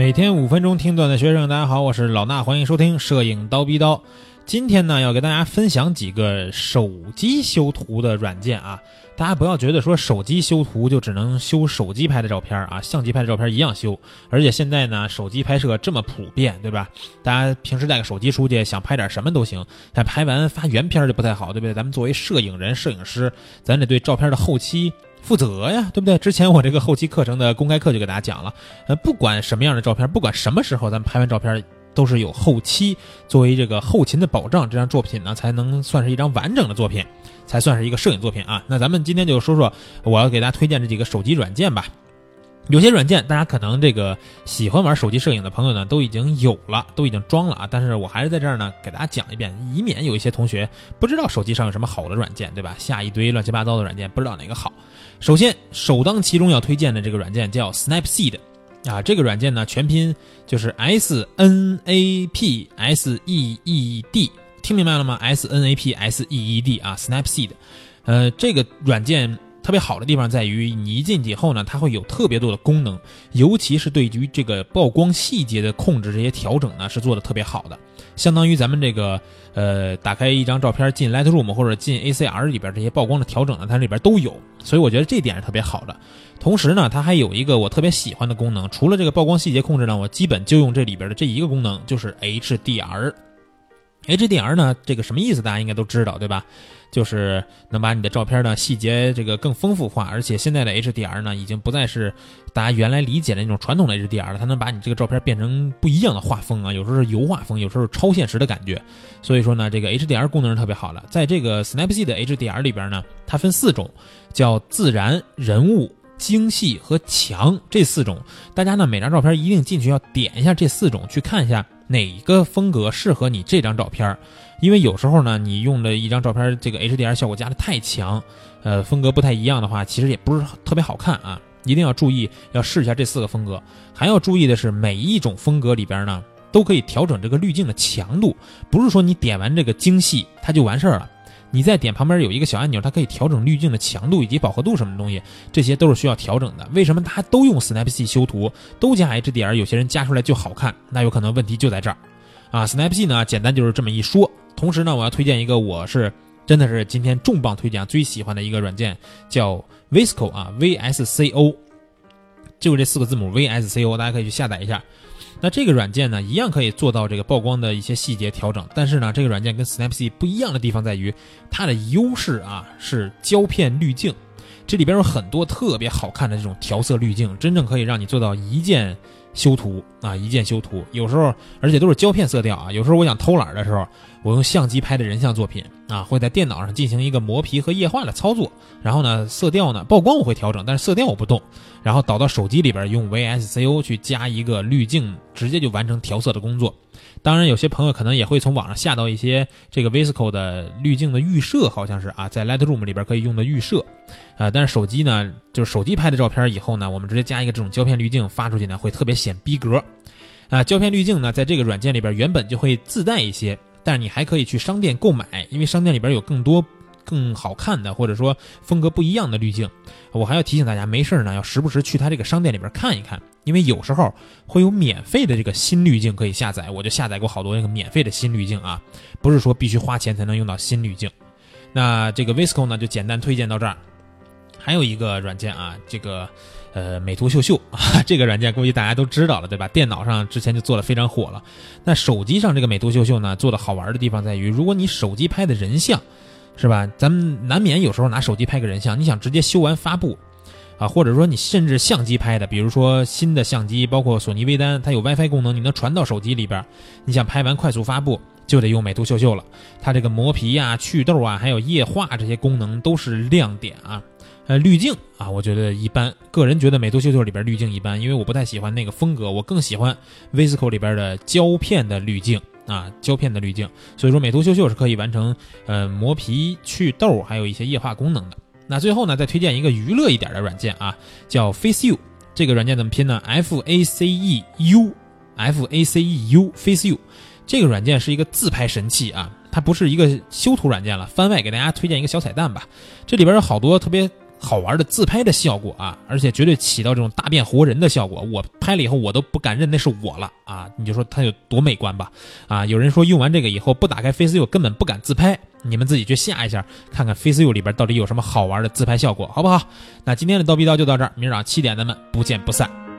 每天五分钟听段的学生，大家好，我是老衲，欢迎收听摄影刀逼刀。今天呢，要给大家分享几个手机修图的软件啊。大家不要觉得说手机修图就只能修手机拍的照片啊，相机拍的照片一样修。而且现在呢，手机拍摄这么普遍，对吧？大家平时带个手机出去，想拍点什么都行。但拍完发原片就不太好，对不对？咱们作为摄影人、摄影师，咱得对照片的后期。负责呀，对不对？之前我这个后期课程的公开课就给大家讲了，呃，不管什么样的照片，不管什么时候咱们拍完照片，都是有后期作为这个后勤的保障，这张作品呢才能算是一张完整的作品，才算是一个摄影作品啊。那咱们今天就说说我要给大家推荐这几个手机软件吧。有些软件大家可能这个喜欢玩手机摄影的朋友呢都已经有了，都已经装了啊。但是我还是在这儿呢给大家讲一遍，以免有一些同学不知道手机上有什么好的软件，对吧？下一堆乱七八糟的软件，不知道哪个好。首先，首当其冲要推荐的这个软件叫 Snapseed，啊，这个软件呢全拼就是 S N A P S E E D，听明白了吗？S N A P S E E D 啊，Snapseed，呃，这个软件。特别好的地方在于，你一进去以后呢，它会有特别多的功能，尤其是对于这个曝光细节的控制，这些调整呢是做的特别好的。相当于咱们这个呃，打开一张照片进 Lightroom 或者进 ACR 里边这些曝光的调整呢，它里边都有。所以我觉得这点是特别好的。同时呢，它还有一个我特别喜欢的功能，除了这个曝光细节控制呢，我基本就用这里边的这一个功能，就是 HDR。HDR 呢，这个什么意思？大家应该都知道，对吧？就是能把你的照片呢细节这个更丰富化，而且现在的 HDR 呢已经不再是大家原来理解的那种传统的 HDR 了，它能把你这个照片变成不一样的画风啊，有时候是油画风，有时候是超现实的感觉。所以说呢，这个 HDR 功能是特别好的。在这个 Snapseed 的 HDR 里边呢，它分四种，叫自然、人物、精细和强这四种。大家呢每张照片一定进去要点一下这四种，去看一下哪个风格适合你这张照片。因为有时候呢，你用的一张照片，这个 HDR 效果加的太强，呃，风格不太一样的话，其实也不是特别好看啊。一定要注意，要试一下这四个风格。还要注意的是，每一种风格里边呢，都可以调整这个滤镜的强度，不是说你点完这个精细它就完事儿了。你再点旁边有一个小按钮，它可以调整滤镜的强度以及饱和度什么东西，这些都是需要调整的。为什么大家都用 Snapseed 修图，都加 HDR，有些人加出来就好看？那有可能问题就在这儿啊。Snapseed 呢，简单就是这么一说。同时呢，我要推荐一个，我是真的是今天重磅推荐最喜欢的一个软件，叫 Visco 啊，V S C O，就这四个字母 V S C O，大家可以去下载一下。那这个软件呢，一样可以做到这个曝光的一些细节调整，但是呢，这个软件跟 Snapseed 不一样的地方在于，它的优势啊是胶片滤镜，这里边有很多特别好看的这种调色滤镜，真正可以让你做到一键。修图啊，一键修图，有时候而且都是胶片色调啊。有时候我想偷懒的时候，我用相机拍的人像作品啊，会在电脑上进行一个磨皮和液化的操作。然后呢，色调呢，曝光我会调整，但是色调我不动。然后导到手机里边，用 VSCO 去加一个滤镜，直接就完成调色的工作。当然，有些朋友可能也会从网上下到一些这个 VSCO 的滤镜的预设，好像是啊，在 Lightroom 里边可以用的预设，啊，但是手机呢，就是手机拍的照片以后呢，我们直接加一个这种胶片滤镜发出去呢，会特别显逼格，啊，胶片滤镜呢，在这个软件里边原本就会自带一些，但是你还可以去商店购买，因为商店里边有更多。更好看的，或者说风格不一样的滤镜，我还要提醒大家，没事呢，要时不时去他这个商店里边看一看，因为有时候会有免费的这个新滤镜可以下载，我就下载过好多那个免费的新滤镜啊，不是说必须花钱才能用到新滤镜。那这个 Visco 呢，就简单推荐到这儿。还有一个软件啊，这个呃美图秀秀啊，这个软件估计大家都知道了，对吧？电脑上之前就做的非常火了。那手机上这个美图秀秀呢，做的好玩的地方在于，如果你手机拍的人像。是吧？咱们难免有时候拿手机拍个人像，你想直接修完发布，啊，或者说你甚至相机拍的，比如说新的相机，包括索尼微单，它有 WiFi 功能，你能传到手机里边，你想拍完快速发布，就得用美图秀秀了。它这个磨皮呀、祛痘啊，还有液化这些功能都是亮点啊。呃，滤镜啊，我觉得一般，个人觉得美图秀秀里边滤镜一般，因为我不太喜欢那个风格，我更喜欢 Visco 里边的胶片的滤镜。啊，胶片的滤镜，所以说美图秀秀是可以完成呃磨皮、祛痘，还有一些液化功能的。那最后呢，再推荐一个娱乐一点的软件啊，叫 FaceU。这个软件怎么拼呢？F A C E U，F A C E U，FaceU。这个软件是一个自拍神器啊，它不是一个修图软件了。番外给大家推荐一个小彩蛋吧，这里边有好多特别好玩的自拍的效果啊，而且绝对起到这种大变活人的效果。我拍了以后，我都不敢认那是我了啊！你就说它有多美观吧？啊，有人说用完这个以后不打开 FaceU 根本不敢自拍，你们自己去下一下，看看 FaceU 里边到底有什么好玩的自拍效果，好不好？那今天的叨逼叨就到这儿，明儿早上七点咱们不见不散。